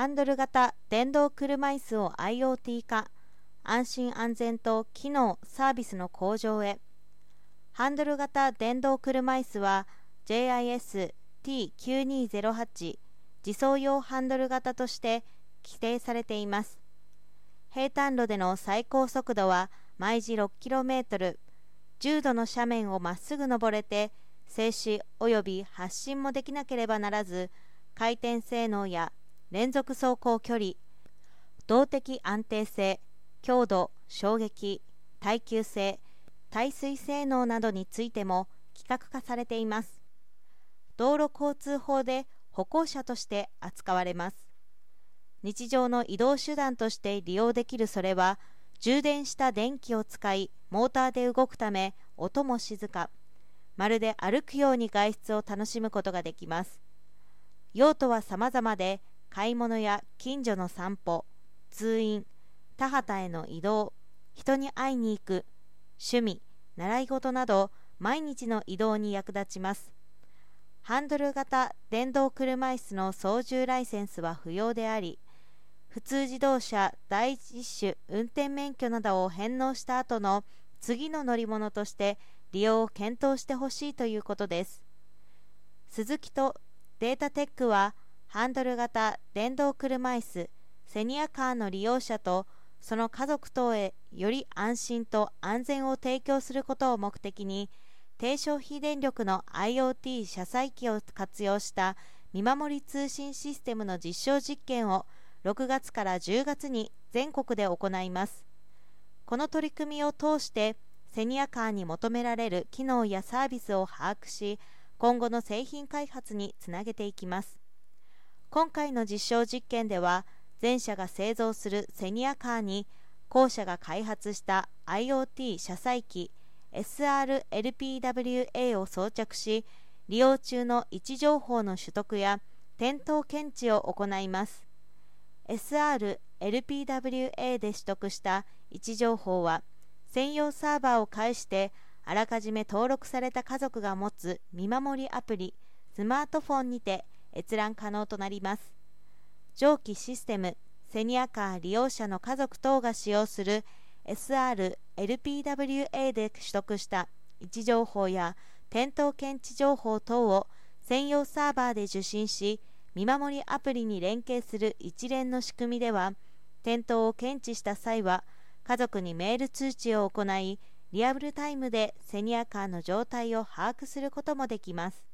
ハンドル型電動車椅子を IoT 化安心安全と機能サービスの向上へ。ハンドル型電動車椅子は JIS-T9208 自走用ハンドル型として規定されています。平坦路での最高速度は毎時 6km 重度の斜面をまっすぐ登れて静止及び発進もできなければならず回転性能や連続走行距離動的安定性強度衝撃耐久性耐水性能などについても規格化されています。道路交通法で歩行者として扱われます。日常の移動手段として利用できるそれは充電した電気を使いモーターで動くため音も静かまるで歩くように外出を楽しむことができます。用途は様々で買い物や近所の散歩通院田畑への移動人に会いに行く趣味習い事など毎日の移動に役立ちます。ハンドル型電動車椅子の操縦ライセンスは不要であり普通自動車第一種運転免許などを返納した後の次の乗り物として利用を検討してほしいということです。スズキとデータテックはハンドル型電動車椅子セニアカーの利用者とその家族等へより安心と安全を提供することを目的に低消費電力の IoT 車載機を活用した見守り通信システムの実証実験を6月から10月に全国で行います。この取り組みを通してセニアカーに求められる機能やサービスを把握し今後の製品開発につなげていきます。今回の実証実験では全社が製造するセニアカーに後者が開発した IoT 車載機 SRLPWA を装着し利用中の位置情報の取得や点灯検知を行います。SR-LPWA で取得した位置情報は専用サーバーを介してあらかじめ登録された家族が持つ見守りアプリスマートフォンにて閲覧可能となります。上記システムセニアカー利用者の家族等が使用する SR-LPWA で取得した位置情報や点灯検知情報等を専用サーバーで受信し見守りアプリに連携する一連の仕組みでは転倒を検知した際は家族にメール通知を行いリアルタイムでセニアカーの状態を把握することもできます。